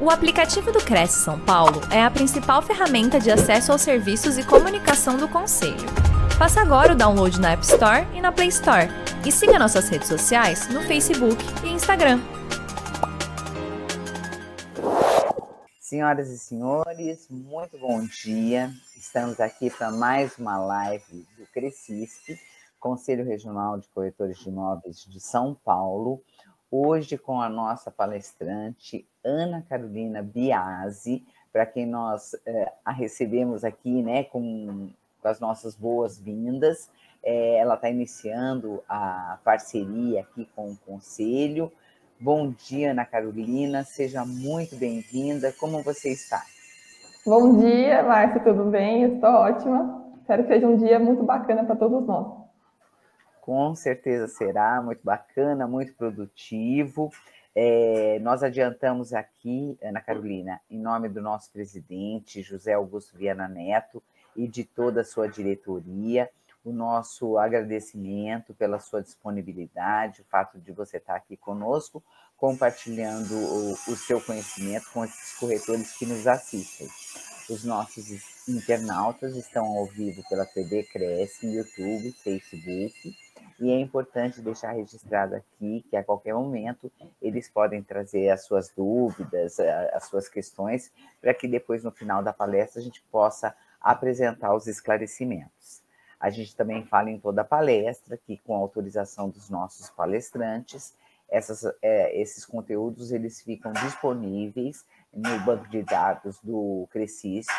O aplicativo do Cresce São Paulo é a principal ferramenta de acesso aos serviços e comunicação do Conselho. Faça agora o download na App Store e na Play Store. E siga nossas redes sociais no Facebook e Instagram. Senhoras e senhores, muito bom dia. Estamos aqui para mais uma live do Crescisp, Conselho Regional de Corretores de Imóveis de São Paulo hoje com a nossa palestrante Ana Carolina Biasi, para quem nós é, a recebemos aqui né, com, com as nossas boas-vindas. É, ela está iniciando a parceria aqui com o Conselho. Bom dia, Ana Carolina, seja muito bem-vinda. Como você está? Bom dia, Márcia, tudo bem? Estou ótima. Espero que seja um dia muito bacana para todos nós. Com certeza será muito bacana, muito produtivo. É, nós adiantamos aqui, Ana Carolina, em nome do nosso presidente, José Augusto Viana Neto, e de toda a sua diretoria, o nosso agradecimento pela sua disponibilidade, o fato de você estar aqui conosco, compartilhando o, o seu conhecimento com esses corretores que nos assistem. Os nossos internautas estão ao vivo pela TV Cresce, YouTube, Facebook e é importante deixar registrado aqui que a qualquer momento eles podem trazer as suas dúvidas, as suas questões, para que depois, no final da palestra, a gente possa apresentar os esclarecimentos. A gente também fala em toda a palestra que, com autorização dos nossos palestrantes, essas, é, esses conteúdos eles ficam disponíveis no banco de dados do Crescisp,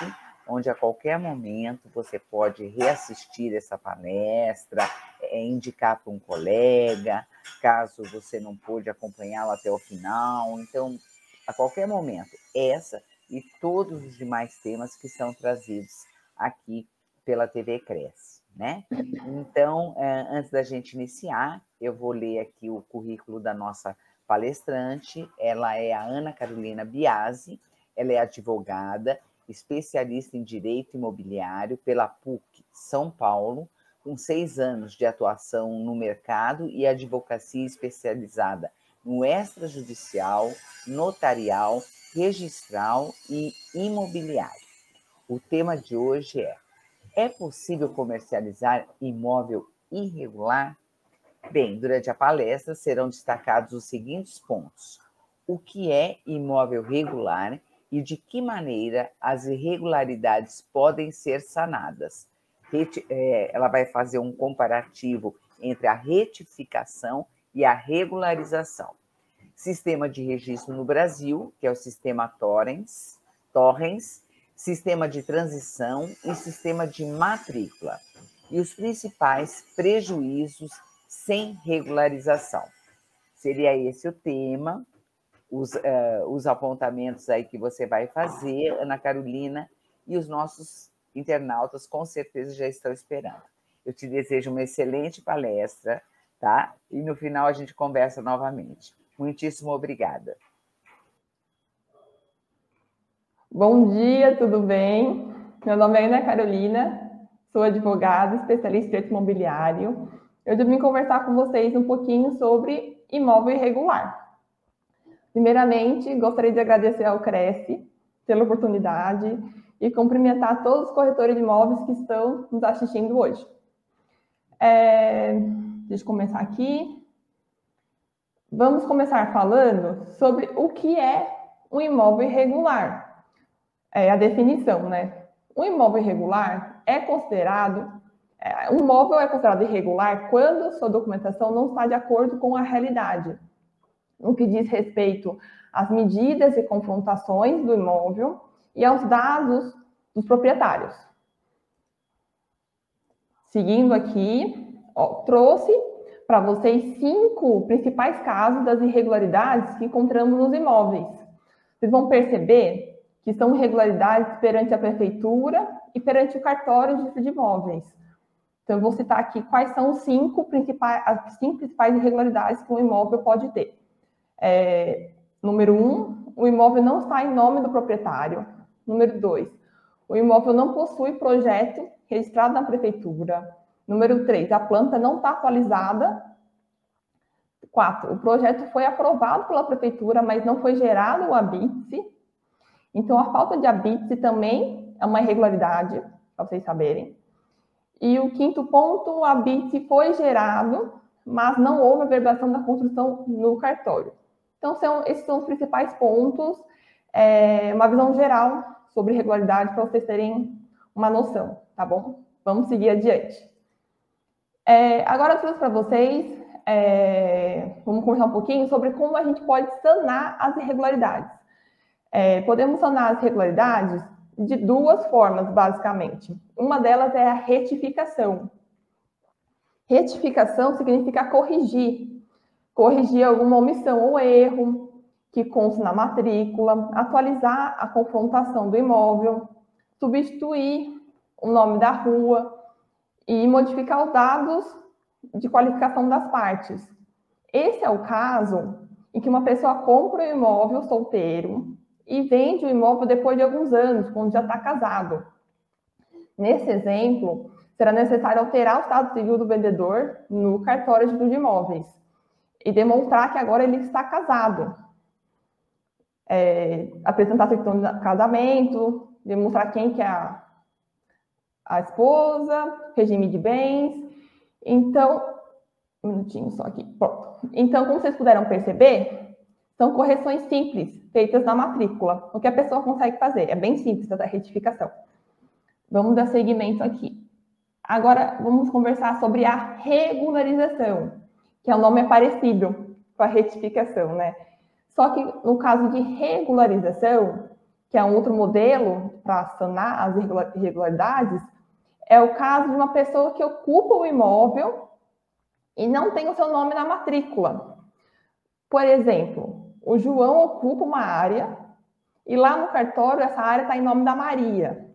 onde a qualquer momento você pode reassistir essa palestra, é, indicar para um colega, caso você não pôde acompanhá-la até o final. Então, a qualquer momento, essa e todos os demais temas que são trazidos aqui pela TV Cresce, né? Então, é, antes da gente iniciar, eu vou ler aqui o currículo da nossa palestrante. Ela é a Ana Carolina Biasi, ela é advogada, especialista em direito imobiliário pela PUC São Paulo, com seis anos de atuação no mercado e advocacia especializada no extrajudicial, notarial, registral e imobiliário. O tema de hoje é: é possível comercializar imóvel irregular? Bem, durante a palestra serão destacados os seguintes pontos: o que é imóvel regular e de que maneira as irregularidades podem ser sanadas. É, ela vai fazer um comparativo entre a retificação e a regularização. Sistema de registro no Brasil, que é o sistema Torrens, Torrens, sistema de transição e sistema de matrícula. E os principais prejuízos sem regularização. Seria esse o tema os, uh, os apontamentos aí que você vai fazer, Ana Carolina, e os nossos internautas com certeza já estão esperando. Eu te desejo uma excelente palestra, tá? E no final a gente conversa novamente. Muitíssimo obrigada. Bom dia, tudo bem? Meu nome é Ana Carolina, sou advogada, especialista em direito imobiliário. Eu vim conversar com vocês um pouquinho sobre imóvel irregular. Primeiramente, gostaria de agradecer ao Cresce pela oportunidade e cumprimentar todos os corretores de imóveis que estão nos assistindo hoje. É, deixa eu começar aqui. Vamos começar falando sobre o que é um imóvel irregular. É a definição, né? Um imóvel irregular é considerado é, um imóvel é considerado irregular quando sua documentação não está de acordo com a realidade no que diz respeito às medidas e confrontações do imóvel e aos dados dos proprietários. Seguindo aqui, ó, trouxe para vocês cinco principais casos das irregularidades que encontramos nos imóveis. Vocês vão perceber que são irregularidades perante a prefeitura e perante o cartório de imóveis. Então, eu vou citar aqui quais são os cinco principais, as cinco principais irregularidades que um imóvel pode ter. É, número um, o imóvel não está em nome do proprietário. Número dois, o imóvel não possui projeto registrado na prefeitura. Número três, a planta não está atualizada. Quatro, o projeto foi aprovado pela prefeitura, mas não foi gerado o habite. Então, a falta de habite também é uma irregularidade, para vocês saberem. E o quinto ponto, o habite foi gerado, mas não houve a verbação da construção no cartório. Então, são, esses são os principais pontos, é, uma visão geral sobre irregularidade, para vocês terem uma noção, tá bom? Vamos seguir adiante. É, agora eu trouxe para vocês, é, vamos conversar um pouquinho sobre como a gente pode sanar as irregularidades. É, podemos sanar as irregularidades de duas formas, basicamente. Uma delas é a retificação. Retificação significa corrigir, corrigir alguma omissão ou erro que consta na matrícula, atualizar a confrontação do imóvel, substituir o nome da rua e modificar os dados de qualificação das partes. Esse é o caso em que uma pessoa compra um imóvel solteiro e vende o imóvel depois de alguns anos, quando já está casado. Nesse exemplo, será necessário alterar o estado civil do vendedor no cartório de imóveis e demonstrar que agora ele está casado. É, apresentar a certidão de casamento, demonstrar quem que é a, a esposa, regime de bens. Então, um minutinho só aqui. Pronto. Então, como vocês puderam perceber, são correções simples, feitas na matrícula. O que a pessoa consegue fazer? É bem simples essa retificação. Vamos dar seguimento aqui. Agora, vamos conversar sobre a regularização, que é um nome parecido com a retificação, né? Só que no caso de regularização, que é um outro modelo para sanar as irregularidades, é o caso de uma pessoa que ocupa o imóvel e não tem o seu nome na matrícula. Por exemplo, o João ocupa uma área e lá no cartório essa área está em nome da Maria.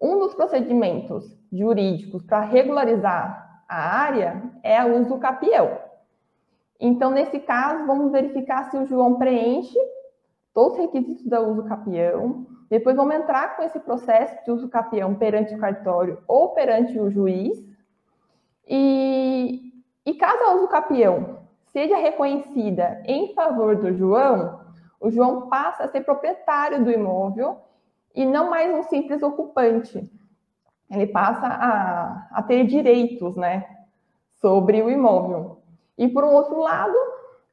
Um dos procedimentos jurídicos para regularizar a área é o uso capião. Então, nesse caso, vamos verificar se o João preenche todos os requisitos do uso capião. Depois vamos entrar com esse processo de uso capião perante o cartório ou perante o juiz. E, e caso a uso capião seja reconhecida em favor do João, o João passa a ser proprietário do imóvel e não mais um simples ocupante. Ele passa a, a ter direitos, né, sobre o imóvel. E por um outro lado,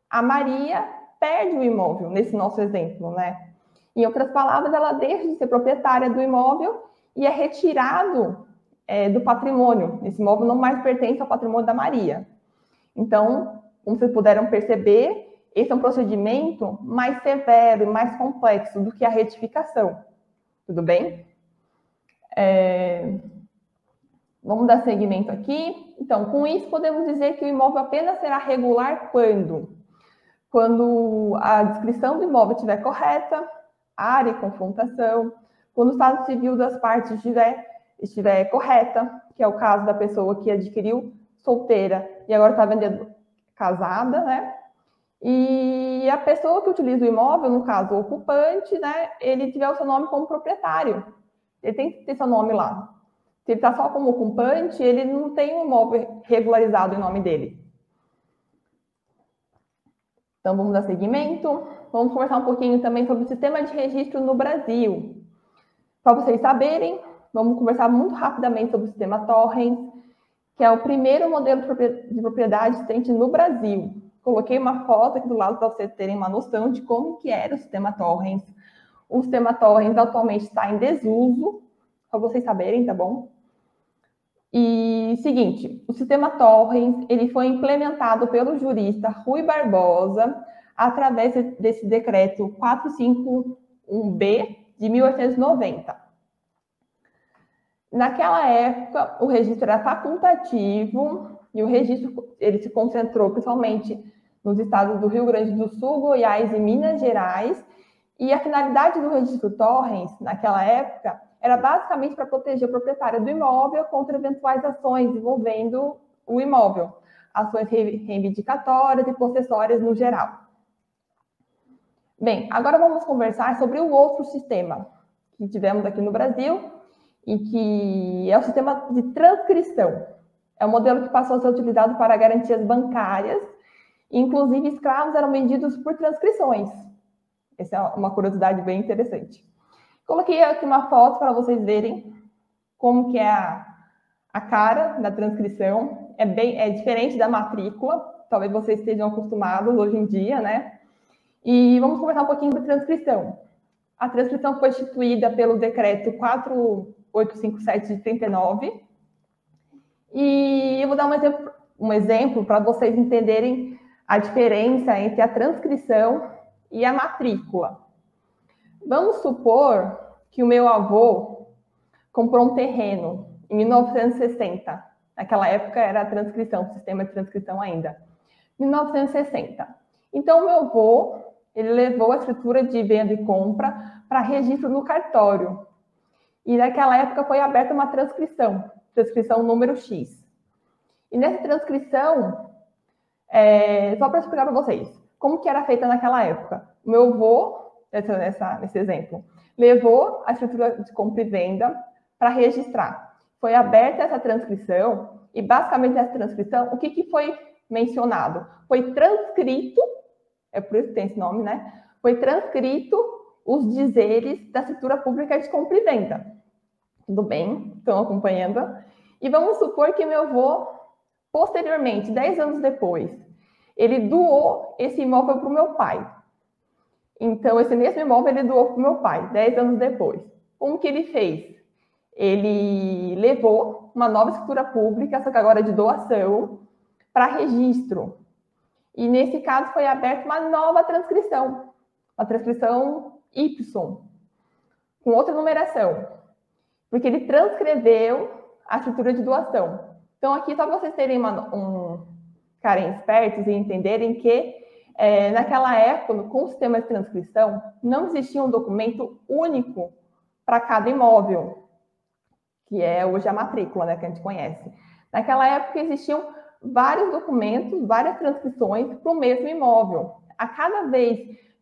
a Maria perde o imóvel, nesse nosso exemplo, né? Em outras palavras, ela deixa de ser proprietária do imóvel e é retirado é, do patrimônio. Esse imóvel não mais pertence ao patrimônio da Maria. Então, como vocês puderam perceber, esse é um procedimento mais severo e mais complexo do que a retificação. Tudo bem? É... Vamos dar seguimento aqui. Então, com isso, podemos dizer que o imóvel apenas será regular quando? Quando a descrição do imóvel estiver correta, área e confrontação, quando o estado civil das partes estiver, estiver correta, que é o caso da pessoa que adquiriu solteira e agora está vendendo casada, né? E a pessoa que utiliza o imóvel, no caso o ocupante, né, ele tiver o seu nome como proprietário. Ele tem que ter seu nome lá. Se ele está só como ocupante, ele não tem um imóvel regularizado em nome dele. Então, vamos dar seguimento. Vamos conversar um pouquinho também sobre o sistema de registro no Brasil. Para vocês saberem, vamos conversar muito rapidamente sobre o sistema Torrens, que é o primeiro modelo de propriedade existente no Brasil. Coloquei uma foto aqui do lado para vocês terem uma noção de como que era o sistema Torrens. O sistema Torrens atualmente está em desuso, para vocês saberem, tá bom? E seguinte, o sistema Torrens ele foi implementado pelo jurista Rui Barbosa através desse decreto 451B de 1890. Naquela época, o registro era facultativo e o registro ele se concentrou principalmente nos estados do Rio Grande do Sul, Goiás e Minas Gerais. E a finalidade do registro Torrens, naquela época, era basicamente para proteger o proprietário do imóvel contra eventuais ações envolvendo o imóvel, ações reivindicatórias e possessórias no geral. Bem, agora vamos conversar sobre o outro sistema que tivemos aqui no Brasil, e que é o sistema de transcrição. É um modelo que passou a ser utilizado para garantias bancárias, inclusive escravos eram vendidos por transcrições. Essa é uma curiosidade bem interessante. Coloquei aqui uma foto para vocês verem como que é a, a cara da transcrição. É bem é diferente da matrícula, talvez vocês estejam acostumados hoje em dia, né? E vamos conversar um pouquinho sobre transcrição. A transcrição foi instituída pelo decreto 4857 de 39. E eu vou dar um exemplo, um exemplo para vocês entenderem a diferença entre a transcrição e a matrícula. Vamos supor que o meu avô comprou um terreno em 1960. Naquela época era transcrição, sistema de transcrição ainda. 1960. Então, meu avô, ele levou a escritura de venda e compra para registro no cartório. E naquela época foi aberta uma transcrição, transcrição número X. E nessa transcrição, é, só para explicar para vocês, como que era feita naquela época? Meu avô, nessa, nesse exemplo, levou a escritura de compra e venda para registrar. Foi aberta essa transcrição e, basicamente, essa transcrição, o que, que foi mencionado? Foi transcrito, é por isso que tem esse nome, né? Foi transcrito os dizeres da escritura pública de compra e venda. Tudo bem? Estão acompanhando? E vamos supor que meu avô, posteriormente, 10 anos depois, ele doou esse imóvel para o meu pai. Então, esse mesmo imóvel ele doou para o meu pai, 10 anos depois. Como que ele fez? Ele levou uma nova escritura pública, só que agora de doação, para registro. E nesse caso foi aberta uma nova transcrição, uma transcrição Y, com outra numeração, porque ele transcreveu a escritura de doação. Então, aqui, só para vocês terem uma, um, ficarem espertos e entenderem que é, naquela época, com o sistema de transcrição, não existia um documento único para cada imóvel, que é hoje a matrícula, né, que a gente conhece. Naquela época existiam vários documentos, várias transcrições para o mesmo imóvel. A cada vez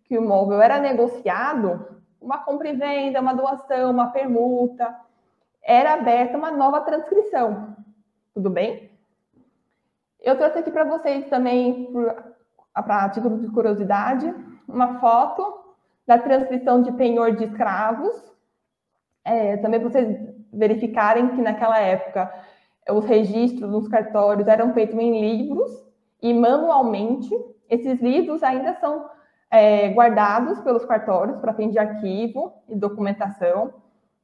que o imóvel era negociado, uma compra e venda, uma doação, uma permuta, era aberta uma nova transcrição. Tudo bem? Eu trouxe aqui para vocês também, para título de curiosidade, uma foto da transcrição de penhor de escravos, é, também para vocês verificarem que naquela época os registros nos cartórios eram feitos em livros e manualmente. Esses livros ainda são é, guardados pelos cartórios para fim de arquivo e documentação.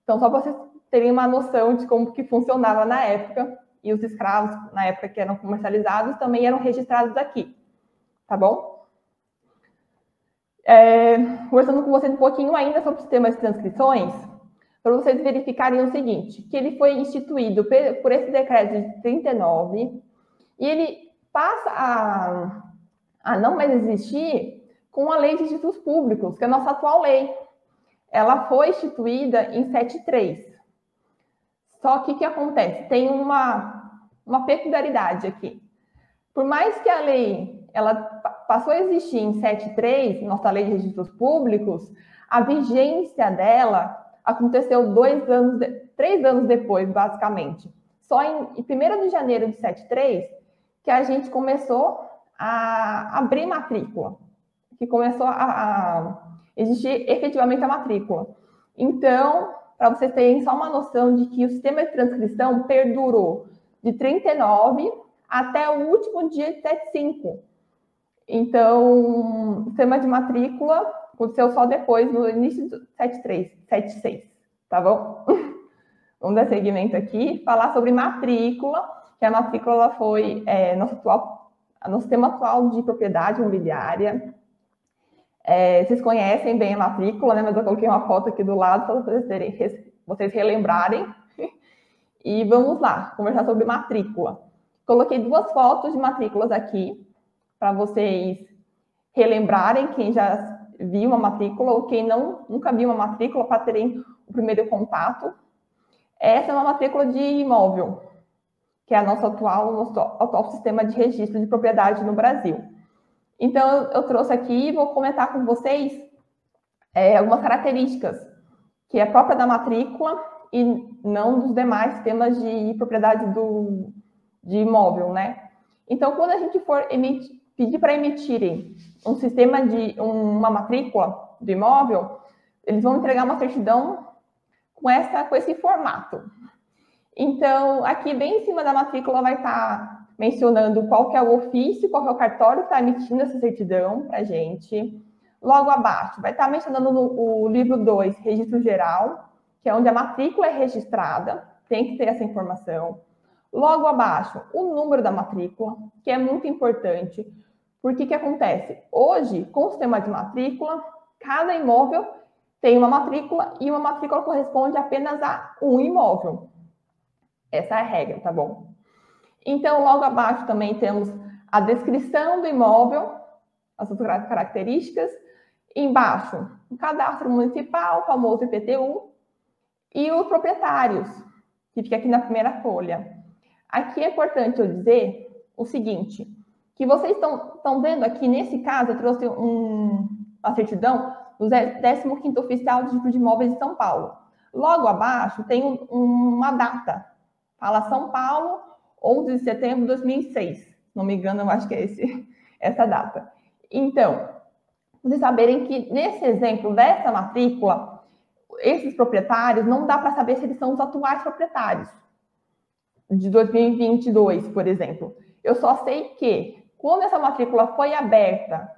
Então, só para vocês terem uma noção de como que funcionava na época, e os escravos, na época que eram comercializados, também eram registrados aqui tá bom? É, conversando com vocês um pouquinho ainda sobre o sistema de transcrições, para vocês verificarem o seguinte, que ele foi instituído por esse decreto de 39 e ele passa a, a não mais existir com a lei de títulos públicos, que é a nossa atual lei. Ela foi instituída em 73. Só que o que acontece? Tem uma, uma peculiaridade aqui. Por mais que a lei ela passou a existir em 73, nossa lei de registros públicos, a vigência dela aconteceu dois anos, três anos depois, basicamente. Só em, em 1 de janeiro de 73 que a gente começou a abrir matrícula, que começou a, a existir efetivamente a matrícula. Então, para vocês terem só uma noção de que o sistema de transcrição perdurou de 39 até o último dia de 75. Então, sistema de matrícula aconteceu só depois, no início do 73, 76, tá bom? Vamos dar seguimento aqui, falar sobre matrícula, que a matrícula foi é, nosso, atual, nosso tema atual de propriedade imobiliária. É, vocês conhecem bem a matrícula, né? Mas eu coloquei uma foto aqui do lado para vocês, terem, vocês relembrarem. E vamos lá, conversar sobre matrícula. Coloquei duas fotos de matrículas aqui para vocês relembrarem quem já viu uma matrícula ou quem não nunca viu uma matrícula para terem o primeiro contato. Essa é uma matrícula de imóvel, que é a nossa atual, nosso atual sistema de registro de propriedade no Brasil. Então, eu trouxe aqui e vou comentar com vocês é, algumas características que é própria da matrícula e não dos demais sistemas de propriedade do, de imóvel, né? Então, quando a gente for emitir, pedir para emitirem um sistema de uma matrícula, do imóvel, eles vão entregar uma certidão com, essa, com esse formato. Então, aqui bem em cima da matrícula vai estar mencionando qual que é o ofício, qual que é o cartório que está emitindo essa certidão para a gente. Logo abaixo, vai estar mencionando no, o livro 2, registro geral, que é onde a matrícula é registrada, tem que ter essa informação. Logo abaixo, o número da matrícula, que é muito importante. Porque que acontece? Hoje, com o sistema de matrícula, cada imóvel tem uma matrícula e uma matrícula corresponde apenas a um imóvel. Essa é a regra, tá bom? Então, logo abaixo também temos a descrição do imóvel, as suas características. Embaixo, o cadastro municipal, o famoso IPTU, e os proprietários, que fica aqui na primeira folha. Aqui é importante eu dizer o seguinte, que vocês estão vendo aqui, nesse caso, eu trouxe um, uma certidão do 15º Oficial Tipo de Imóveis de São Paulo. Logo abaixo tem um, uma data, fala São Paulo, 11 de setembro de 2006. Se não me engano, eu acho que é esse, essa data. Então, vocês saberem que nesse exemplo dessa matrícula, esses proprietários, não dá para saber se eles são os atuais proprietários de 2022, por exemplo. Eu só sei que quando essa matrícula foi aberta,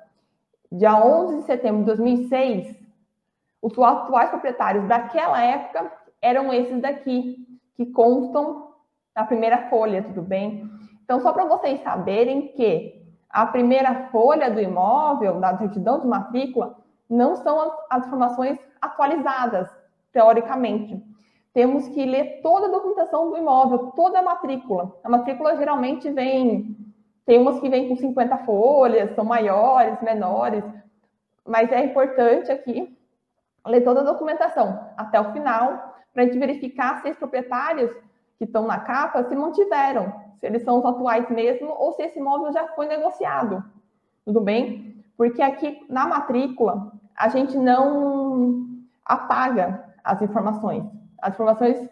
dia 11 de setembro de 2006, os atuais proprietários daquela época eram esses daqui, que constam na primeira folha, tudo bem? Então, só para vocês saberem que a primeira folha do imóvel, da certidão de matrícula, não são as, as informações atualizadas, teoricamente temos que ler toda a documentação do imóvel, toda a matrícula. A matrícula geralmente vem, tem umas que vêm com 50 folhas, são maiores, menores, mas é importante aqui ler toda a documentação até o final, para a gente verificar se os proprietários que estão na capa se mantiveram, se eles são os atuais mesmo, ou se esse imóvel já foi negociado. Tudo bem? Porque aqui na matrícula a gente não apaga as informações. As informações,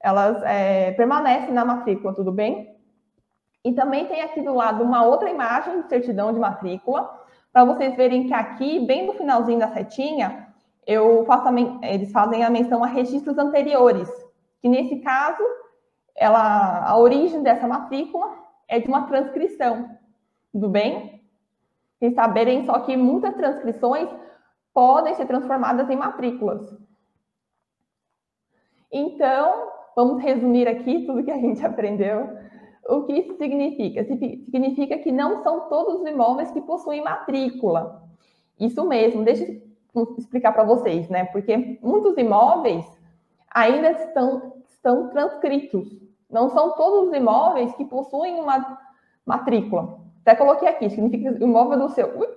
elas é, permanecem na matrícula, tudo bem? E também tem aqui do lado uma outra imagem de certidão de matrícula, para vocês verem que aqui, bem no finalzinho da setinha, eu faço a, eles fazem a menção a registros anteriores, que nesse caso, ela, a origem dessa matrícula é de uma transcrição, tudo bem? E saberem só que muitas transcrições podem ser transformadas em matrículas. Então, vamos resumir aqui tudo que a gente aprendeu. O que isso significa? Significa que não são todos os imóveis que possuem matrícula. Isso mesmo, deixa eu explicar para vocês, né? Porque muitos imóveis ainda estão, estão transcritos. Não são todos os imóveis que possuem uma matrícula. Até coloquei aqui, significa que o imóvel do seu,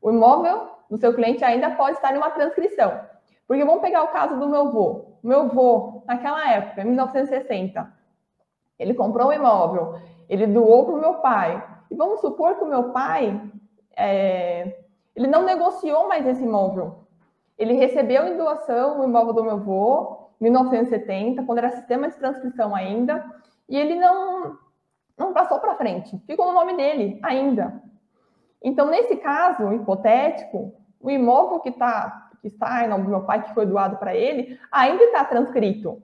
o imóvel do seu cliente ainda pode estar em uma transcrição. Porque vamos pegar o caso do meu avô. Meu avô, naquela época, em 1960, ele comprou um imóvel, ele doou para o meu pai. E vamos supor que o meu pai, é, ele não negociou mais esse imóvel. Ele recebeu em doação o imóvel do meu avô, em 1970, quando era sistema de transcrição ainda, e ele não, não passou para frente, ficou no nome dele ainda. Então, nesse caso hipotético, o imóvel que está que está em nome do meu pai, que foi doado para ele, ainda está transcrito.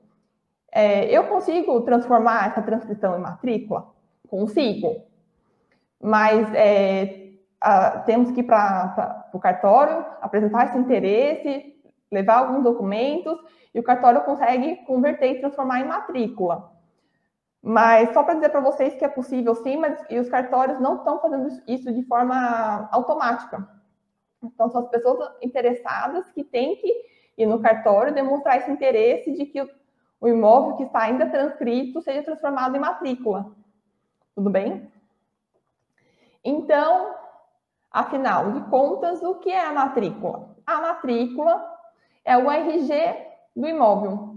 É, eu consigo transformar essa transcrição em matrícula? Consigo. Mas é, a, temos que ir para o cartório, apresentar esse interesse, levar alguns documentos, e o cartório consegue converter e transformar em matrícula. Mas só para dizer para vocês que é possível sim, mas e os cartórios não estão fazendo isso de forma automática. Então, são as pessoas interessadas que têm que ir no cartório demonstrar esse interesse de que o imóvel que está ainda transcrito seja transformado em matrícula. Tudo bem? Então, afinal de contas, o que é a matrícula? A matrícula é o RG do imóvel.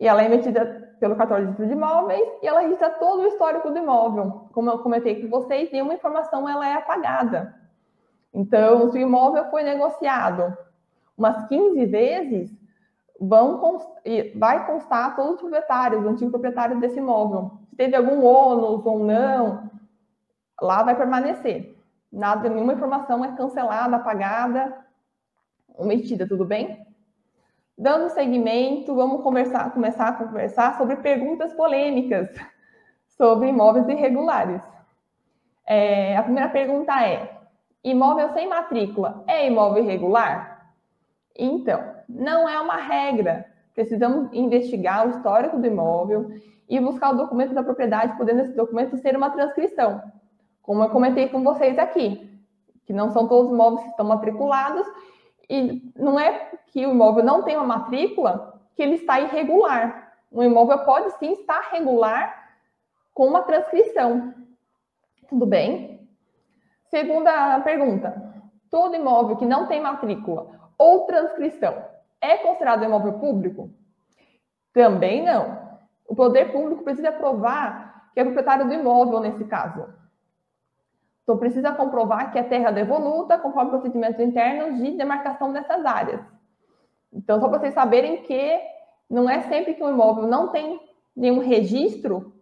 E ela é emitida pelo cartório de imóveis e ela registra todo o histórico do imóvel. Como eu comentei com vocês, nenhuma informação ela é apagada. Então, se o imóvel foi negociado umas 15 vezes, vão vai constar todos os proprietários, os antigos proprietários desse imóvel. Se teve algum ônus ou não, lá vai permanecer. Nada, nenhuma informação é cancelada, apagada. omitida, tudo bem? Dando seguimento, vamos conversar, começar a conversar sobre perguntas polêmicas sobre imóveis irregulares. É, a primeira pergunta é: imóvel sem matrícula é imóvel irregular? Então, não é uma regra. Precisamos investigar o histórico do imóvel e buscar o documento da propriedade, podendo esse documento ser uma transcrição. Como eu comentei com vocês aqui, que não são todos os imóveis que estão matriculados e não é que o imóvel não tem uma matrícula que ele está irregular. Um imóvel pode sim estar regular com uma transcrição. Tudo bem? Segunda pergunta: todo imóvel que não tem matrícula ou transcrição é considerado imóvel público? Também não. O poder público precisa provar que é proprietário do imóvel nesse caso. Então, precisa comprovar que é terra devoluta conforme procedimentos internos de demarcação dessas áreas. Então, só para vocês saberem que não é sempre que o imóvel não tem nenhum registro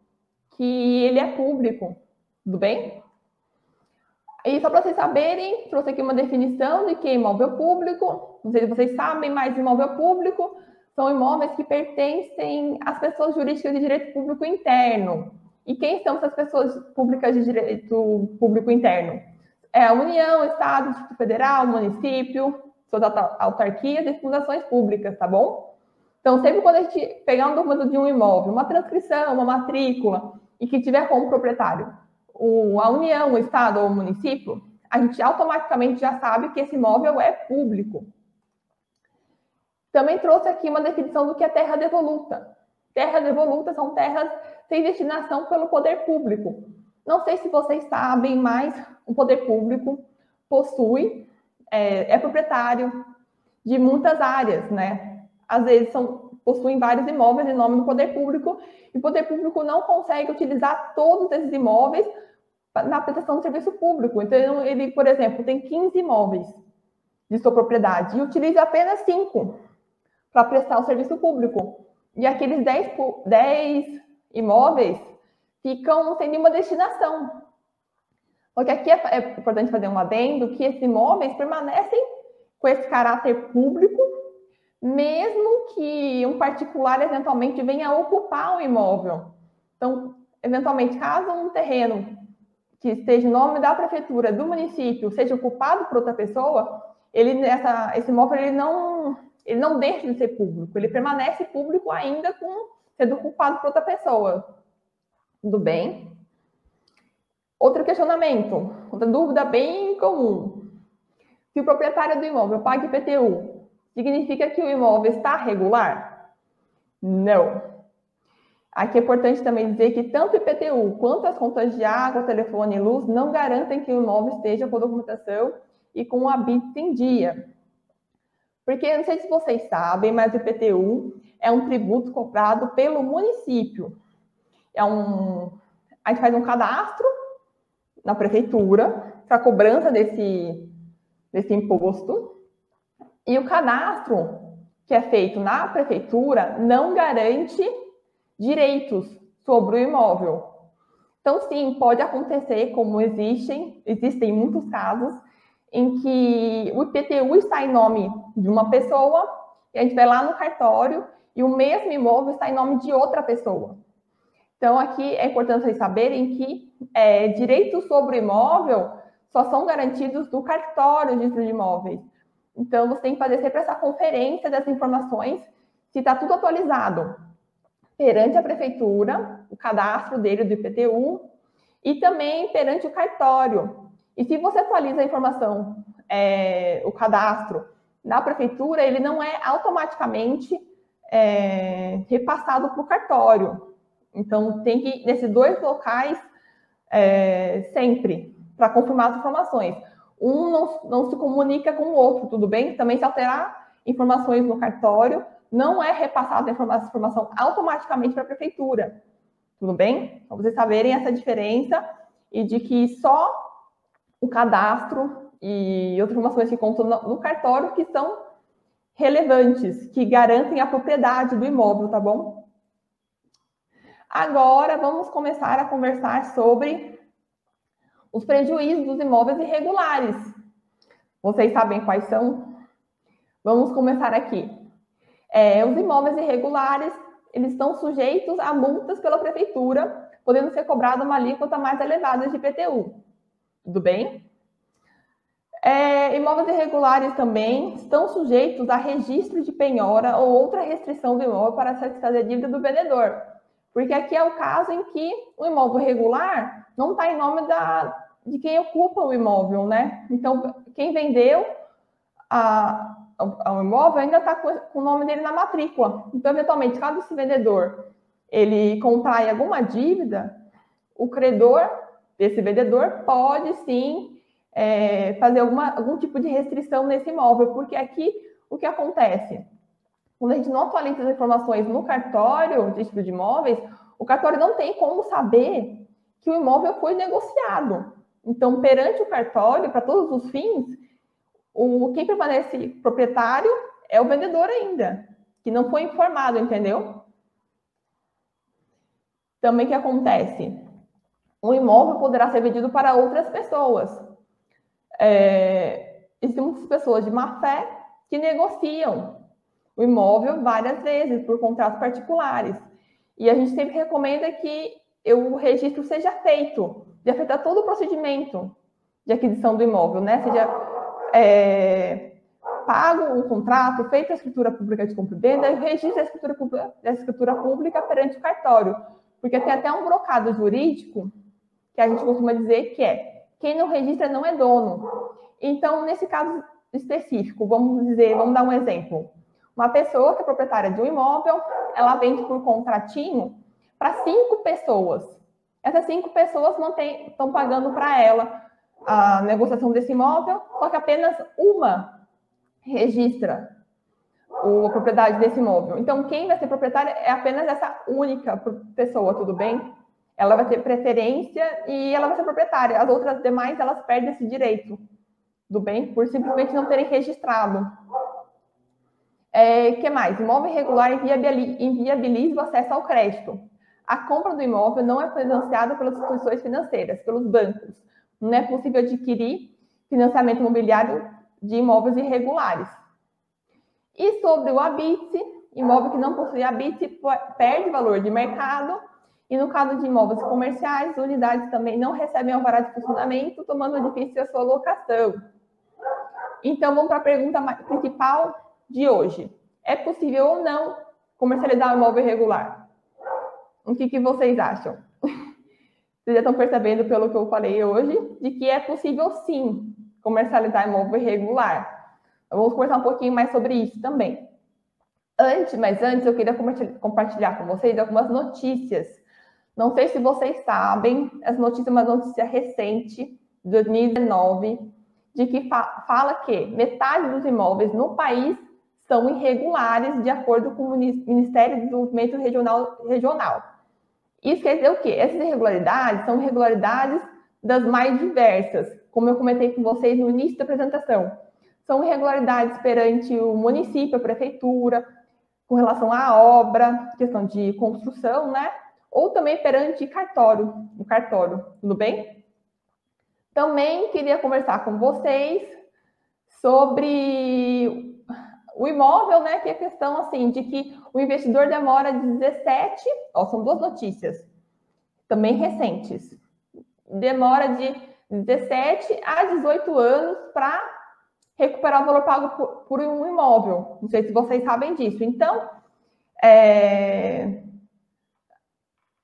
que ele é público. Tudo bem? E só para vocês saberem, trouxe aqui uma definição de que é imóvel público. Não sei se vocês sabem, mas imóvel público são imóveis que pertencem às pessoas jurídicas de direito público interno. E quem são essas pessoas públicas de direito público interno? É a União, Estado, Distrito Federal, município, suas autarquias e fundações públicas, tá bom? Então, sempre quando a gente pegar um documento de um imóvel, uma transcrição, uma matrícula, e que tiver como proprietário o, a União, o Estado ou o município, a gente automaticamente já sabe que esse imóvel é público. Também trouxe aqui uma definição do que é terra devoluta. Terra devoluta são terras sem destinação pelo poder público. Não sei se vocês sabem, mas o poder público possui, é, é proprietário de muitas áreas, né? Às vezes são, possuem vários imóveis em nome do poder público, e o poder público não consegue utilizar todos esses imóveis na prestação de serviço público. Então, ele, por exemplo, tem 15 imóveis de sua propriedade e utiliza apenas 5 para prestar o serviço público. E aqueles 10, 10 imóveis ficam sem nenhuma destinação. Porque aqui é, é importante fazer um adendo que esses imóveis permanecem com esse caráter público, mesmo que um particular eventualmente venha ocupar o imóvel. Então, eventualmente, caso um terreno que esteja em nome da prefeitura do município seja ocupado por outra pessoa, ele essa, esse imóvel ele não ele não deixa de ser público, ele permanece público ainda com sendo ocupado por outra pessoa. Tudo bem? Outro questionamento, outra dúvida bem comum. Se o proprietário do imóvel paga IPTU, significa que o imóvel está regular? Não. Aqui é importante também dizer que tanto o IPTU quanto as contas de água, telefone e luz não garantem que o imóvel esteja com documentação e com o habite em dia. Porque não sei se vocês sabem, mas o IPTU é um tributo cobrado pelo município. É um, a gente faz um cadastro na prefeitura para cobrança desse, desse imposto. E o cadastro que é feito na prefeitura não garante direitos sobre o imóvel. Então, sim, pode acontecer, como existem, existem muitos casos, em que o IPTU está em nome de uma pessoa, e a gente vai lá no cartório e o mesmo imóvel está em nome de outra pessoa. Então, aqui é importante vocês saberem que é, direitos sobre o imóvel só são garantidos do cartório de imóveis. Então, você tem que fazer sempre essa conferência das informações, se está tudo atualizado perante a prefeitura, o cadastro dele do IPTU, e também perante o cartório. E se você atualiza a informação, é, o cadastro na prefeitura, ele não é automaticamente é, repassado para o cartório. Então, tem que ir nesses dois locais é, sempre, para confirmar as informações. Um não, não se comunica com o outro, tudo bem? Também se alterar informações no cartório, não é repassada a informação automaticamente para a prefeitura. Tudo bem? Para vocês saberem essa diferença e de que só o cadastro e outras informações que contam no cartório que são relevantes, que garantem a propriedade do imóvel, tá bom? Agora vamos começar a conversar sobre os prejuízos dos imóveis irregulares. Vocês sabem quais são? Vamos começar aqui. É, os imóveis irregulares, eles estão sujeitos a multas pela prefeitura, podendo ser cobrada uma alíquota mais elevada de IPTU. Tudo bem? É, imóveis irregulares também estão sujeitos a registro de penhora ou outra restrição do imóvel para satisfazer a dívida do vendedor. Porque aqui é o caso em que o imóvel regular não está em nome da, de quem ocupa o imóvel, né? Então, quem vendeu a, o imóvel ainda está com, com, o nome dele na matrícula. Então, eventualmente, caso esse vendedor ele contrai alguma dívida, o credor desse vendedor pode sim é, fazer alguma, algum tipo de restrição nesse imóvel, porque aqui o que acontece? Quando a gente não atualiza as informações no cartório de tipo de imóveis, o cartório não tem como saber que o imóvel foi negociado. Então, perante o cartório, para todos os fins, o, quem permanece proprietário é o vendedor ainda, que não foi informado, entendeu? Também que acontece? O imóvel poderá ser vendido para outras pessoas. É, existem muitas pessoas de má fé que negociam o imóvel várias vezes por contratos particulares. E a gente sempre recomenda que o registro seja feito, de afetar todo o procedimento de aquisição do imóvel, né? Seja é, pago um contrato, feita a escritura pública de compra e venda e registro escritura, escritura pública perante o cartório. Porque tem até um brocado jurídico que a gente costuma dizer que é quem não registra não é dono. Então, nesse caso específico, vamos dizer, vamos dar um exemplo. Uma pessoa que é proprietária de um imóvel, ela vende por contratinho para cinco pessoas. Essas cinco pessoas estão pagando para ela a negociação desse imóvel, só que apenas uma registra a propriedade desse imóvel. Então, quem vai ser proprietária é apenas essa única pessoa, tudo bem? ela vai ter preferência e ela vai ser proprietária. As outras demais, elas perdem esse direito do bem por simplesmente não terem registrado. É, que mais? Imóvel irregular inviabiliza o acesso ao crédito. A compra do imóvel não é financiada pelas instituições financeiras, pelos bancos. Não é possível adquirir financiamento imobiliário de imóveis irregulares. E sobre o habite, imóvel que não possui habite perde valor de mercado e no caso de imóveis comerciais, unidades também não recebem alvará de funcionamento, tomando difícil a sua locação. Então, vamos para a pergunta principal de hoje. É possível ou não comercializar um imóvel irregular? O que, que vocês acham? Vocês já estão percebendo pelo que eu falei hoje, de que é possível sim comercializar imóvel irregular. Então, vamos conversar um pouquinho mais sobre isso também. Antes, mas antes eu queria compartilhar com vocês algumas notícias não sei se vocês sabem, as notícias, uma notícia recente, de 2019, de que fa fala que metade dos imóveis no país são irregulares, de acordo com o Ministério do Desenvolvimento Regional. regional. Isso quer dizer o quê? Essas irregularidades são irregularidades das mais diversas, como eu comentei com vocês no início da apresentação. São irregularidades perante o município, a prefeitura, com relação à obra, questão de construção, né? ou também perante cartório, o cartório, tudo bem? Também queria conversar com vocês sobre o imóvel, né? Que é a questão assim de que o investidor demora 17, ó, são duas notícias, também recentes. Demora de 17 a 18 anos para recuperar o valor pago por, por, um imóvel. Não sei se vocês sabem disso. Então, é,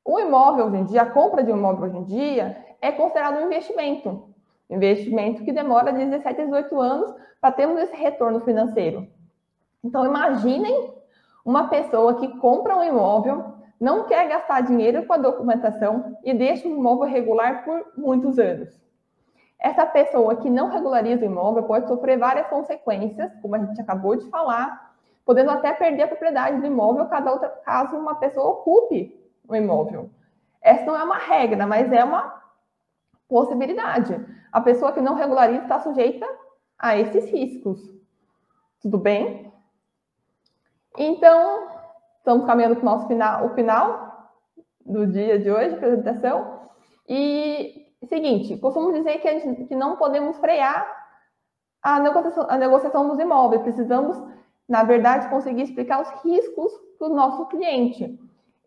o imóvel hoje em dia, a compra de um imóvel hoje em dia, é considerado um investimento. Investimento que demora 17 a 18 anos para termos esse retorno financeiro. Então, imaginem uma pessoa que compra um imóvel, não quer gastar dinheiro com a documentação e deixa o imóvel regular por muitos anos. Essa pessoa que não regulariza o imóvel pode sofrer várias consequências, como a gente acabou de falar, podendo até perder a propriedade do imóvel outra, caso uma pessoa ocupe o imóvel. Essa não é uma regra, mas é uma possibilidade. A pessoa que não regulariza está sujeita a esses riscos. Tudo bem? Então, estamos caminhando para o nosso final, o final do dia de hoje, apresentação. E seguinte, costumo dizer que, gente, que não podemos frear a negociação, a negociação dos imóveis. Precisamos, na verdade, conseguir explicar os riscos para o nosso cliente.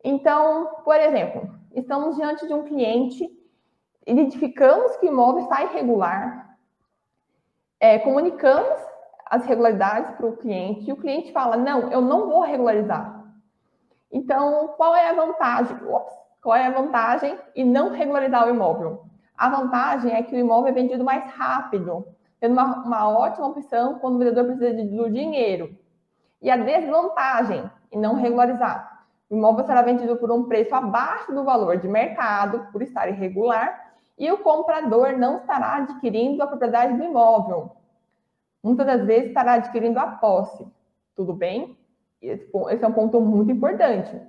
Então, por exemplo, estamos diante de um cliente, identificamos que o imóvel está irregular, é, comunicamos as irregularidades para o cliente e o cliente fala: não, eu não vou regularizar. Então, qual é a vantagem? Ops, qual é a vantagem em não regularizar o imóvel? A vantagem é que o imóvel é vendido mais rápido, tendo uma, uma ótima opção quando o vendedor precisa de, do dinheiro. E a desvantagem em não regularizar. O imóvel será vendido por um preço abaixo do valor de mercado, por estar irregular, e o comprador não estará adquirindo a propriedade do imóvel. Muitas das vezes estará adquirindo a posse. Tudo bem? Esse é um ponto muito importante.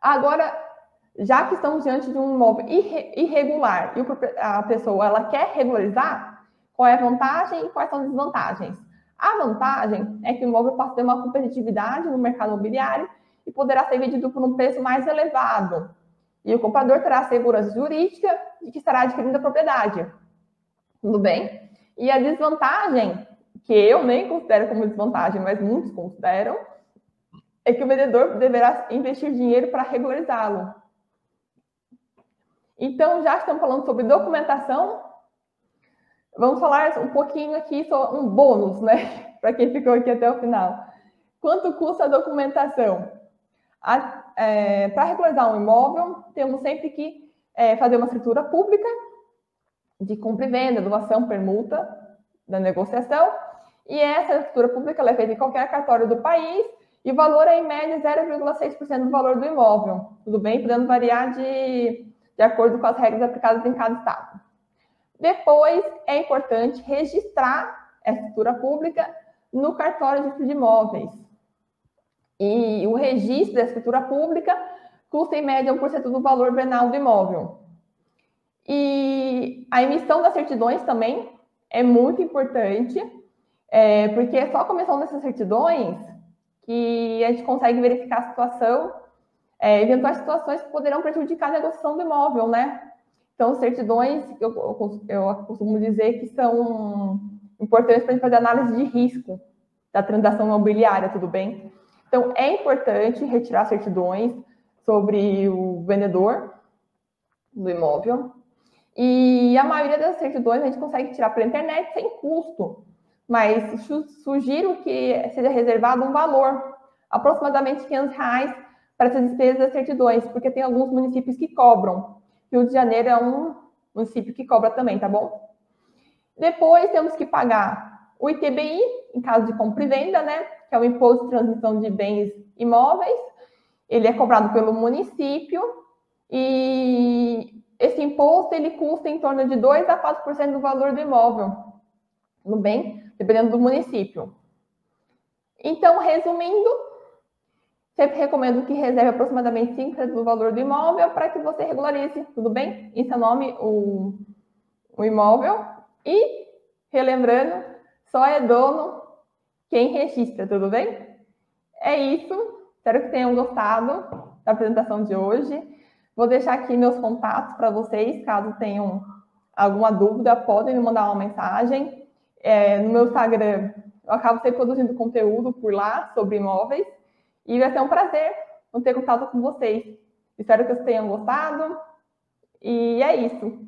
Agora, já que estamos diante de um imóvel irregular e a pessoa ela quer regularizar, qual é a vantagem e quais são as desvantagens? A vantagem é que o imóvel passa a ter uma competitividade no mercado imobiliário e poderá ser vendido por um preço mais elevado. E o comprador terá a segurança jurídica de que estará adquirindo a propriedade. Tudo bem? E a desvantagem, que eu nem considero como desvantagem, mas muitos consideram, é que o vendedor deverá investir dinheiro para regularizá-lo. Então, já estamos falando sobre documentação. Vamos falar um pouquinho aqui sobre um bônus, né? Para quem ficou aqui até o final. Quanto custa a documentação? É, para regularizar um imóvel, temos sempre que é, fazer uma escritura pública de compra e venda, doação, permuta da negociação. E essa escritura pública é feita em qualquer cartório do país e o valor é, em média, 0,6% do valor do imóvel. Tudo bem? Podendo variar de de acordo com as regras aplicadas em cada estado. Depois, é importante registrar essa escritura pública no cartório de imóveis. E o registro da escritura pública custa em média 1% do valor venal do imóvel. E a emissão das certidões também é muito importante, é, porque é só com a emissão dessas certidões que a gente consegue verificar a situação é, eventuais situações que poderão prejudicar a negociação do imóvel, né? Então, certidões, eu, eu, eu costumo dizer que são importantes para a gente fazer análise de risco da transação imobiliária, tudo bem? Então, é importante retirar certidões sobre o vendedor do imóvel. E a maioria das certidões a gente consegue tirar pela internet sem custo, mas sugiro que seja reservado um valor, aproximadamente 500 reais, para essas despesas das certidões, porque tem alguns municípios que cobram. Rio de Janeiro é um município que cobra também, tá bom? Depois temos que pagar o ITBI, em caso de compra e venda, né? Que é o Imposto de Transmissão de Bens Imóveis. Ele é cobrado pelo município e esse imposto ele custa em torno de 2 a 4% do valor do imóvel, no bem, dependendo do município. Então, resumindo, Sempre recomendo que reserve aproximadamente 5% do valor do imóvel para que você regularize, tudo bem? Em seu nome, o, o imóvel. E, relembrando, só é dono quem registra, tudo bem? É isso. Espero que tenham gostado da apresentação de hoje. Vou deixar aqui meus contatos para vocês, caso tenham alguma dúvida, podem me mandar uma mensagem. É, no meu Instagram, eu acabo sempre produzindo conteúdo por lá sobre imóveis. E vai ser um prazer ter contato com vocês. Espero que vocês tenham gostado. E é isso.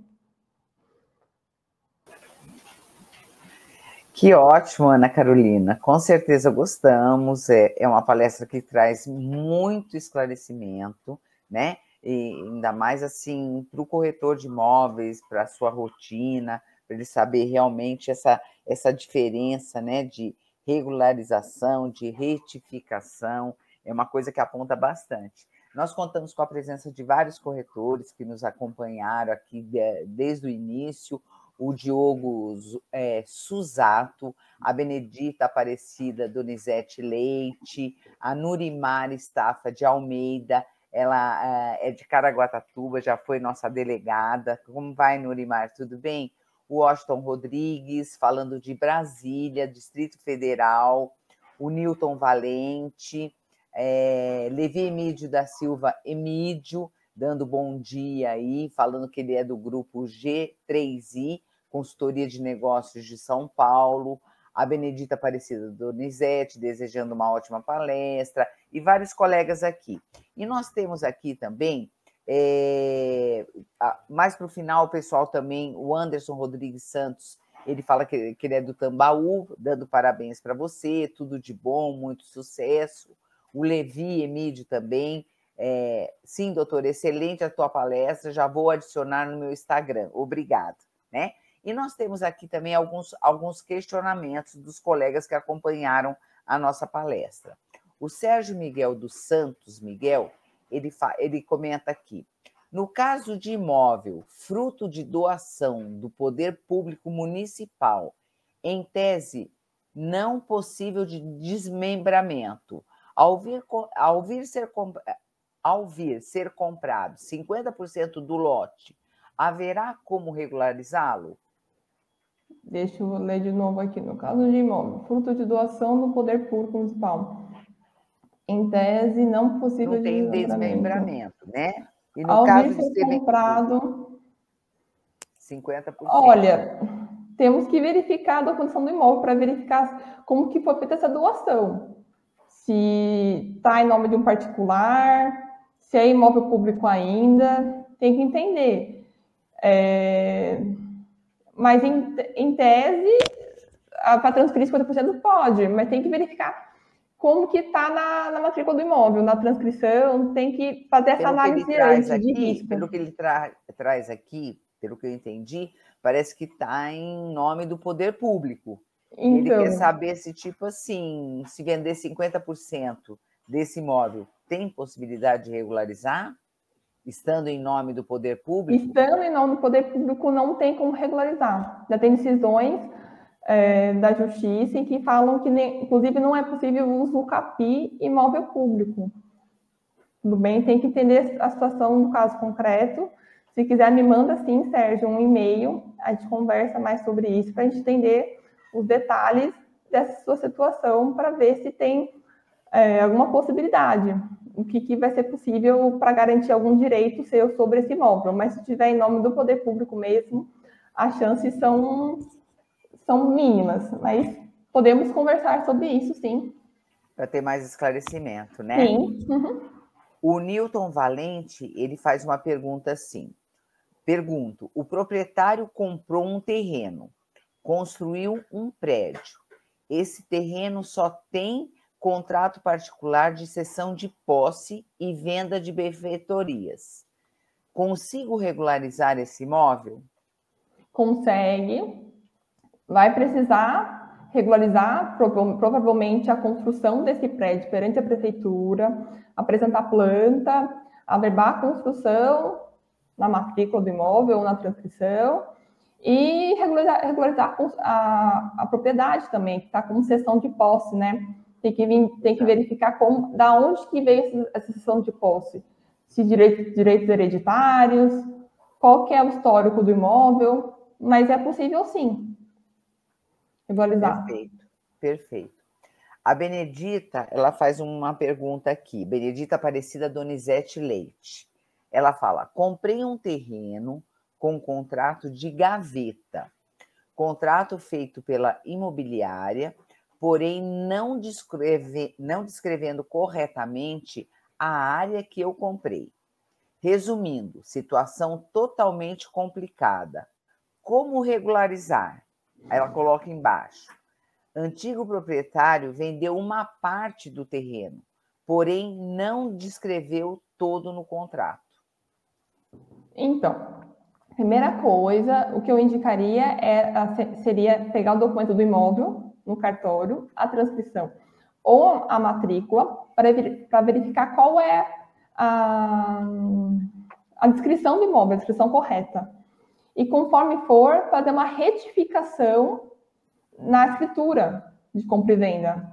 Que ótimo, Ana Carolina. Com certeza gostamos. É, é uma palestra que traz muito esclarecimento, né? E ainda mais assim para o corretor de imóveis, para a sua rotina, para ele saber realmente essa, essa diferença, né? De regularização, de retificação é uma coisa que aponta bastante. Nós contamos com a presença de vários corretores que nos acompanharam aqui desde o início, o Diogo é, Suzato, a Benedita Aparecida Donizete Leite, a Nurimar Estafa de Almeida, ela é, é de Caraguatatuba, já foi nossa delegada. Como vai, Nurimar? Tudo bem? O Washington Rodrigues, falando de Brasília, Distrito Federal, o Newton Valente, é, Levi Emídio da Silva Emídio, dando bom dia aí, falando que ele é do grupo G3I, Consultoria de Negócios de São Paulo, a Benedita Aparecida Donizete, desejando uma ótima palestra, e vários colegas aqui. E nós temos aqui também, é, mais para o final, o pessoal também, o Anderson Rodrigues Santos, ele fala que, que ele é do Tambaú, dando parabéns para você, tudo de bom, muito sucesso. O Levi Emídio também. É, sim, doutor, excelente a tua palestra, já vou adicionar no meu Instagram. Obrigado. Né? E nós temos aqui também alguns, alguns questionamentos dos colegas que acompanharam a nossa palestra. O Sérgio Miguel dos Santos Miguel, ele, fa, ele comenta aqui: no caso de imóvel fruto de doação do poder público municipal, em tese não possível de desmembramento, ao vir, ao vir, ser, ao vir ser comprado 50% do lote, haverá como regularizá-lo? Deixa eu ler de novo aqui. No caso de imóvel, fruto de doação do poder público municipal. Em tese, não possível não tem desmembramento, né? E no Ao caso de ser comprado 50%. Olha, temos que verificar a condição do imóvel para verificar como que foi feita essa doação. Se está em nome de um particular, se é imóvel público ainda, tem que entender. É mas, em, em tese, para transferir 50% pode, mas tem que verificar como que está na, na, matrícula do imóvel, na transcrição, tem que fazer essa pelo análise antes aqui, de risco. Pelo que ele tra traz aqui, pelo que eu entendi, parece que está em nome do poder público. Então, ele quer saber se, tipo assim, se vender 50% desse imóvel, tem possibilidade de regularizar? Estando em nome do poder público? Estando em nome do poder público, não tem como regularizar. Já tem decisões é, da justiça em que falam que, nem, inclusive, não é possível o uso do CAPI imóvel público. Tudo bem? Tem que entender a situação no caso concreto. Se quiser, me manda sim, Sérgio, um e-mail. A gente conversa mais sobre isso para a gente entender os detalhes dessa sua situação para ver se tem é, alguma possibilidade o que, que vai ser possível para garantir algum direito seu sobre esse imóvel. Mas se tiver em nome do poder público mesmo, as chances são, são mínimas. Mas podemos conversar sobre isso, sim. Para ter mais esclarecimento, né? Sim. Uhum. O Newton Valente, ele faz uma pergunta assim. Pergunto, o proprietário comprou um terreno, construiu um prédio. Esse terreno só tem contrato particular de cessão de posse e venda de benfeitorias. Consigo regularizar esse imóvel? Consegue. Vai precisar regularizar provavelmente a construção desse prédio perante a prefeitura, apresentar planta, averbar a construção na matrícula do imóvel ou na transcrição e regularizar, regularizar a, a, propriedade também, que está com cessão de posse, né? Tem que, vir, tem que verificar como, da onde que veio essa sessão de posse. Se direitos, direitos hereditários, qual que é o histórico do imóvel, mas é possível sim regularizar. Perfeito, perfeito. A Benedita, ela faz uma pergunta aqui. Benedita Aparecida Donizete Leite. Ela fala: comprei um terreno com contrato de gaveta. Contrato feito pela imobiliária porém não, descreve, não descrevendo corretamente a área que eu comprei. Resumindo, situação totalmente complicada. Como regularizar? Ela coloca embaixo. Antigo proprietário vendeu uma parte do terreno, porém não descreveu todo no contrato. Então, primeira coisa, o que eu indicaria é, seria pegar o documento do imóvel, no cartório a transcrição ou a matrícula para verificar qual é a, a descrição do imóvel, a descrição correta. E conforme for, fazer uma retificação na escritura de compra e venda.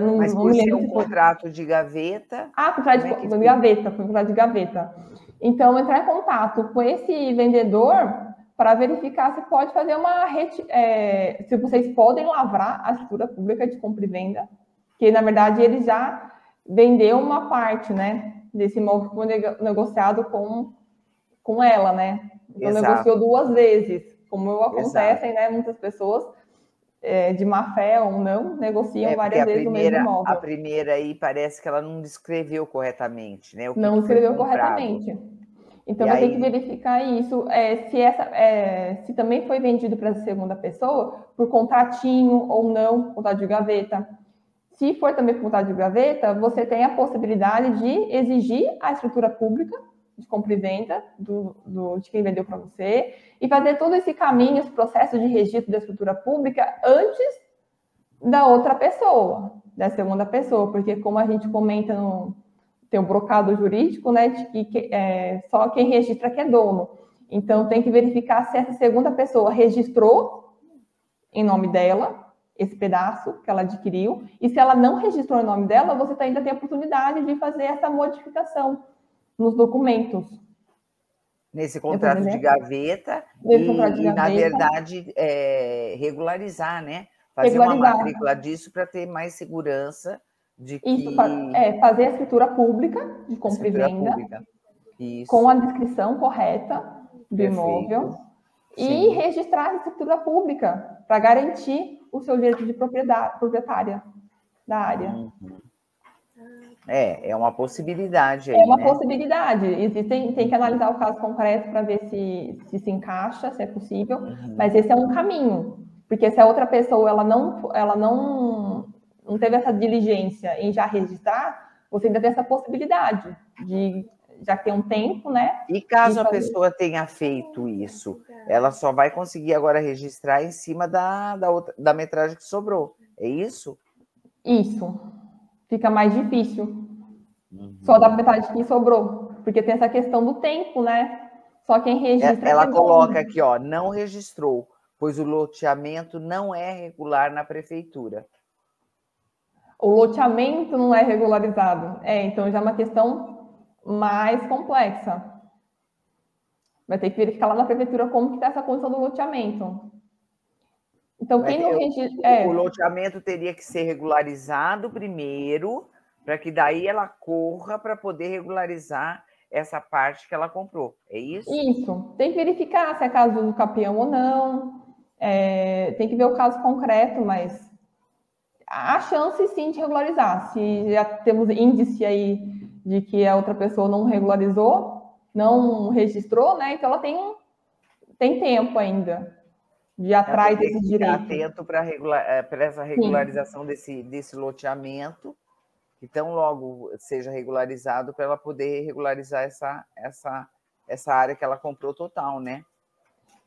não, Mas por ser um contrato de gaveta... Ah, contrato de, é de gaveta, foi um contrato de gaveta. Então, entrar em contato com esse vendedor para verificar se pode fazer uma rede, é, se vocês podem lavrar a escritura pública de compra e venda, que na verdade ele já vendeu uma parte, né, desse imóvel negociado com, com ela, né? Então Exato. negociou duas vezes. como acontecem, né? Muitas pessoas é, de má fé ou não, negociam é, várias vezes primeira, o mesmo imóvel. A primeira aí parece que ela não descreveu corretamente, né? não descreveu corretamente. Então, e vai aí... ter que verificar isso. É, se, essa, é, se também foi vendido para a segunda pessoa, por contratinho ou não, contrato de gaveta. Se for também por contrato de gaveta, você tem a possibilidade de exigir a escritura pública de compra e venda do, do de quem vendeu para você e fazer todo esse caminho, esse processo de registro da escritura pública antes da outra pessoa, da segunda pessoa, porque como a gente comenta no tem o brocado jurídico, né, de que, é, só quem registra que é dono. Então tem que verificar se essa segunda pessoa registrou em nome dela esse pedaço que ela adquiriu e se ela não registrou em nome dela, você ainda tem a oportunidade de fazer essa modificação nos documentos. Nesse contrato de gaveta, e, de gaveta. na verdade, é, regularizar, né? Fazer regularizar. uma matrícula disso para ter mais segurança de que... Isso, é, fazer a escritura pública de compra e venda, com a descrição correta do Perfeito. imóvel, Sim. e registrar a escritura pública para garantir o seu direito de propriedade proprietária da área. Uhum. É, é uma possibilidade aí, É uma né? possibilidade. Existem, tem que analisar o caso concreto para ver se, se se encaixa, se é possível, uhum. mas esse é um caminho. Porque se a outra pessoa ela não, ela não, não teve essa diligência em já registrar, você ainda tem essa possibilidade de já ter um tempo, né? E caso a pessoa tenha feito isso, ela só vai conseguir agora registrar em cima da, da, outra, da metragem que sobrou. É isso? Isso fica mais difícil. Uhum. Só da metade que sobrou, porque tem essa questão do tempo, né? Só quem registra. Ela coloca aqui, ó, não registrou, pois o loteamento não é regular na prefeitura. O loteamento não é regularizado. É, então já é uma questão mais complexa. Vai ter que verificar lá na prefeitura como que está essa condição do loteamento. Então, quem não registra. É. O loteamento teria que ser regularizado primeiro, para que daí ela corra para poder regularizar essa parte que ela comprou. É isso? Isso. Tem que verificar se é caso do capião ou não. É, tem que ver o caso concreto, mas há chance sim de regularizar. Se já temos índice aí de que a outra pessoa não regularizou, não registrou, né? Então ela tem, tem tempo ainda de atrás desse direito. atento para regular, eh, essa regularização desse, desse loteamento, que tão logo seja regularizado para ela poder regularizar essa, essa, essa área que ela comprou total, né?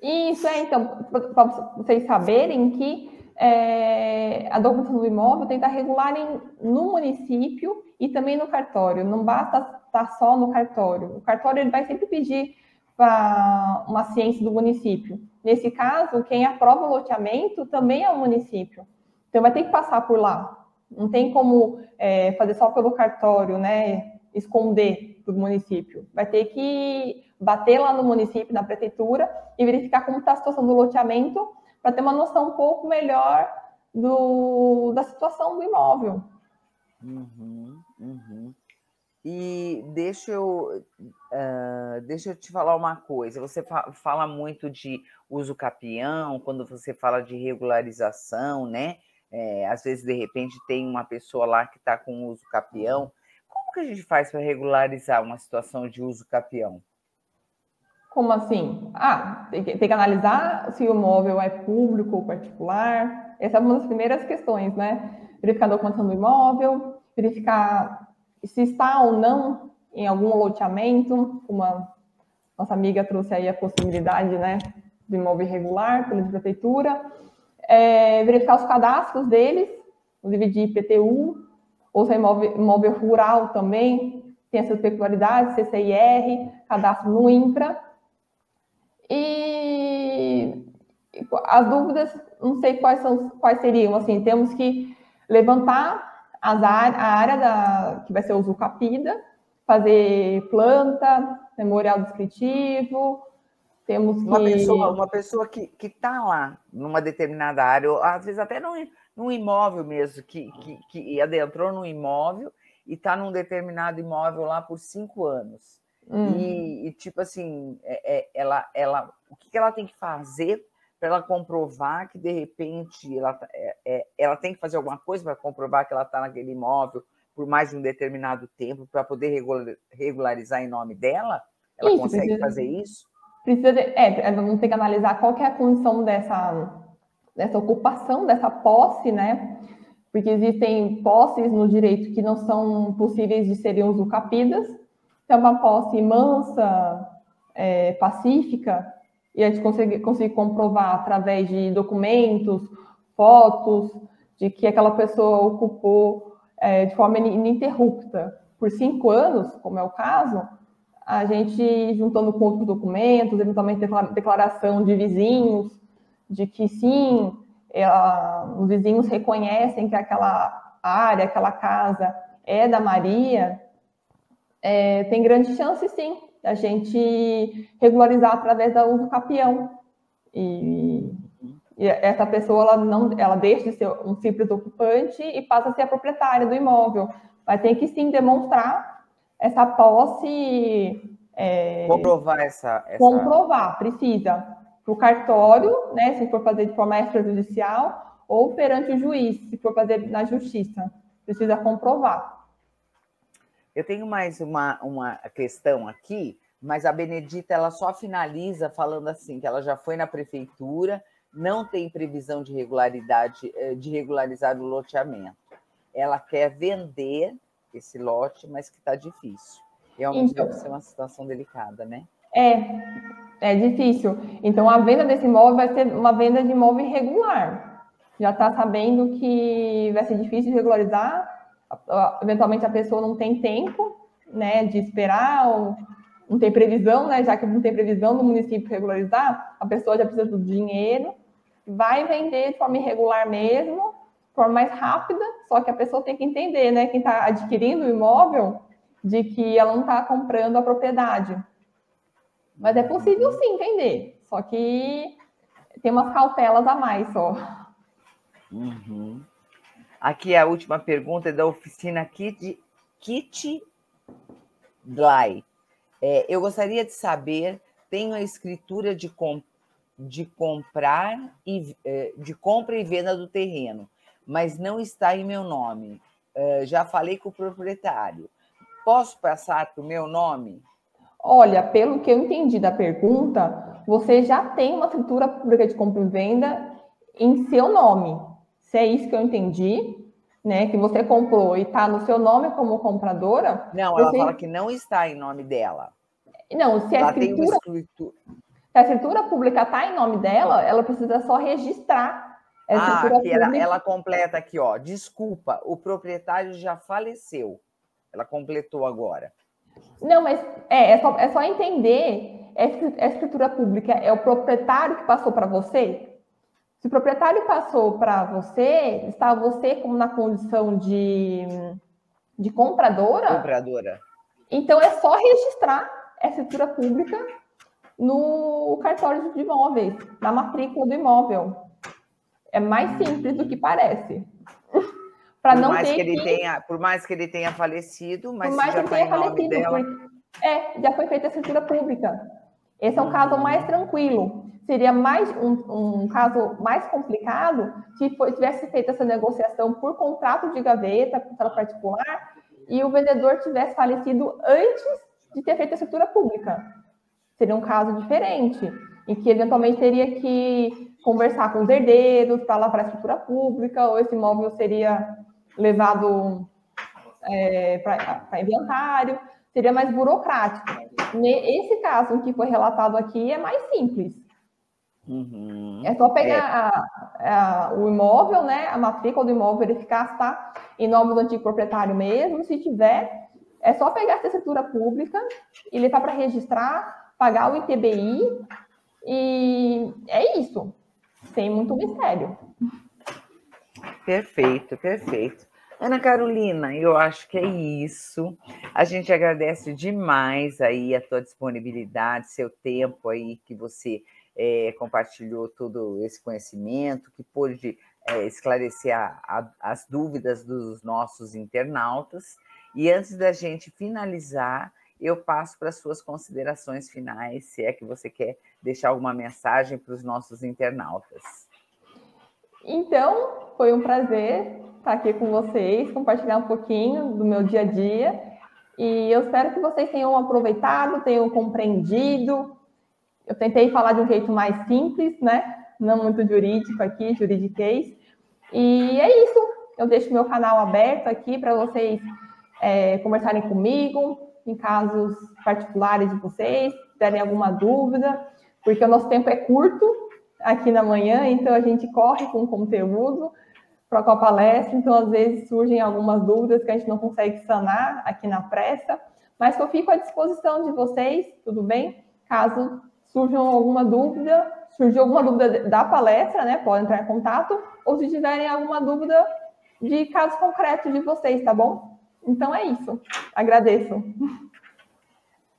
Isso, é, então, para vocês saberem que é, a documentação do imóvel tem que estar regular em, no município e também no cartório. Não basta estar só no cartório. O cartório ele vai sempre pedir para uma ciência do município. Nesse caso, quem aprova o loteamento também é o município. Então, vai ter que passar por lá. Não tem como é, fazer só pelo cartório, né? Esconder do município. Vai ter que bater lá no município, na prefeitura, e verificar como está a situação do loteamento, para ter uma noção um pouco melhor do, da situação do imóvel. Uhum, uhum. E deixa eu, uh, deixa eu te falar uma coisa. Você fa fala muito de uso capião, quando você fala de regularização, né? É, às vezes, de repente, tem uma pessoa lá que está com uso capião. Como que a gente faz para regularizar uma situação de uso capião? Como assim? Ah, tem que, tem que analisar se o imóvel é público ou particular. Essa é uma das primeiras questões, né? Verificar a documentação do imóvel, verificar se está ou não em algum loteamento, uma nossa amiga trouxe aí a possibilidade, né, do imóvel irregular pela prefeitura, é, verificar os cadastros deles, de IPTU, é imóvel, imóvel rural também, tem essas peculiaridades, CCIR, cadastro no INCRA, e as dúvidas, não sei quais, são, quais seriam, assim, temos que levantar as a área da, que vai ser o capida, fazer planta, memorial descritivo, temos uma Pessoa, uma pessoa que está lá, numa determinada área, ou às vezes até num, num imóvel mesmo, que, que, que adentrou num imóvel e está num determinado imóvel lá por cinco anos. Hum. E, e, tipo assim, é, é, ela, ela, o que ela tem que fazer para ela comprovar que de repente ela, tá, é, é, ela tem que fazer alguma coisa para comprovar que ela está naquele imóvel por mais de um determinado tempo para poder regularizar em nome dela? Ela isso, consegue precisa, fazer isso? Precisa de, é, vamos ter que analisar qual que é a condição dessa, dessa ocupação, dessa posse, né? Porque existem posses no direito que não são possíveis de serem usucapidas. Então, uma posse mansa, é, pacífica, e a gente consegue, consegue comprovar através de documentos, fotos, de que aquela pessoa ocupou é, de forma ininterrupta por cinco anos, como é o caso, a gente, juntando com outros documentos, eventualmente declaração de vizinhos, de que sim, ela, os vizinhos reconhecem que aquela área, aquela casa é da Maria, é, tem grande chance, sim, a gente regularizar através da uso capião. E, e, essa pessoa ela não, ela deixa de ser um simples ocupante e passa a ser a proprietária do imóvel. Mas tem que sim demonstrar essa posse. É, comprovar essa, essa. Comprovar, precisa. Para o cartório, né, se for fazer de forma extrajudicial, ou perante o juiz, se for fazer na justiça. Precisa comprovar. Eu tenho mais uma, uma questão aqui, mas a Benedita ela só finaliza falando assim que ela já foi na prefeitura, não tem previsão de regularidade eh, de regularizar o loteamento. Ela quer vender esse lote, mas que está difícil. Realmente então, deve ser uma situação delicada, né? É, é difícil. Então a venda desse imóvel vai ser uma venda de imóvel irregular. Já está sabendo que vai ser difícil de regularizar eventualmente a pessoa não tem tempo, né, de esperar, ou não tem previsão, né, já que não tem previsão do município regularizar, a pessoa já precisa do dinheiro, vai vender de forma irregular mesmo, de forma mais rápida, só que a pessoa tem que entender, né, quem está adquirindo o imóvel, de que ela não está comprando a propriedade. Mas é possível sim vender, só que tem umas cautelas a mais só. Uhum. Aqui a última pergunta é da oficina Kit, Kit Dly. É, eu gostaria de saber, tenho a escritura de, de comprar e é, de compra e venda do terreno, mas não está em meu nome. É, já falei com o proprietário. Posso passar para o meu nome? Olha, pelo que eu entendi da pergunta, você já tem uma escritura pública de compra e venda em seu nome. Se é isso que eu entendi, né? Que você comprou e está no seu nome como compradora. Não, ela fala que não está em nome dela. Não, se a escritura, escritura... Se a escritura pública está em nome dela, ela precisa só registrar. ah, aqui ela, ela completa aqui, ó. Desculpa, o proprietário já faleceu. Ela completou agora. Não, mas é, é, só, é só entender. É a escritura pública é o proprietário que passou para você? Se o proprietário passou para você, está você como na condição de, de compradora? Compradora. Então é só registrar essa escritura pública no cartório de imóveis, na matrícula do imóvel. É mais simples do que parece. Para não mais ter que ele que... tenha, por mais que ele tenha falecido, mas por mais já que ele tenha falecido, dela... é, já foi feita a escritura pública. Esse é um caso mais tranquilo seria mais um, um caso mais complicado se foi, tivesse feito essa negociação por contrato de gaveta, contrato particular, e o vendedor tivesse falecido antes de ter feito a escritura pública. Seria um caso diferente, em que eventualmente teria que conversar com os herdeiros para lavar a escritura pública, ou esse imóvel seria levado é, para inventário, seria mais burocrático. Esse caso que foi relatado aqui é mais simples Uhum. É só pegar é. A, a, o imóvel, né, a matrícula do imóvel, verificar se está em nome do antigo proprietário mesmo. Se tiver, é só pegar essa escritura pública e levar para registrar, pagar o ITBI e é isso. Sem muito mistério. Perfeito, perfeito. Ana Carolina, eu acho que é isso. A gente agradece demais aí a tua disponibilidade, seu tempo aí que você é, compartilhou todo esse conhecimento, que pôde é, esclarecer a, a, as dúvidas dos nossos internautas. E antes da gente finalizar, eu passo para suas considerações finais, se é que você quer deixar alguma mensagem para os nossos internautas. Então, foi um prazer estar aqui com vocês, compartilhar um pouquinho do meu dia a dia. E eu espero que vocês tenham aproveitado, tenham compreendido. Eu tentei falar de um jeito mais simples, né? Não muito jurídico aqui, juridiquês. E é isso. Eu deixo meu canal aberto aqui para vocês é, conversarem comigo, em casos particulares de vocês, terem alguma dúvida, porque o nosso tempo é curto aqui na manhã, então a gente corre com conteúdo para a palestra, então às vezes surgem algumas dúvidas que a gente não consegue sanar aqui na pressa, mas eu fico à disposição de vocês, tudo bem? Caso surjam alguma dúvida, surgiu alguma dúvida da palestra, né? Podem entrar em contato, ou se tiverem alguma dúvida de casos concretos de vocês, tá bom? Então é isso. Agradeço.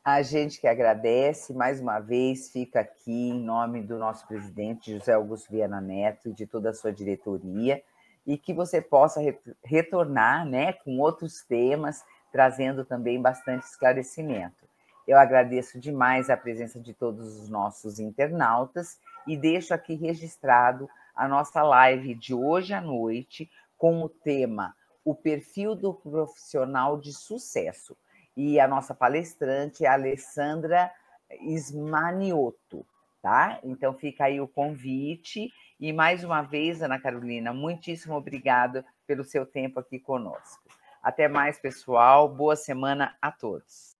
A gente que agradece, mais uma vez, fica aqui em nome do nosso presidente José Augusto Viana Neto e de toda a sua diretoria, e que você possa retornar né, com outros temas, trazendo também bastante esclarecimento. Eu agradeço demais a presença de todos os nossos internautas e deixo aqui registrado a nossa live de hoje à noite com o tema O perfil do profissional de sucesso. E a nossa palestrante é a Alessandra Ismaniotto, tá? Então fica aí o convite. E mais uma vez, Ana Carolina, muitíssimo obrigado pelo seu tempo aqui conosco. Até mais, pessoal. Boa semana a todos.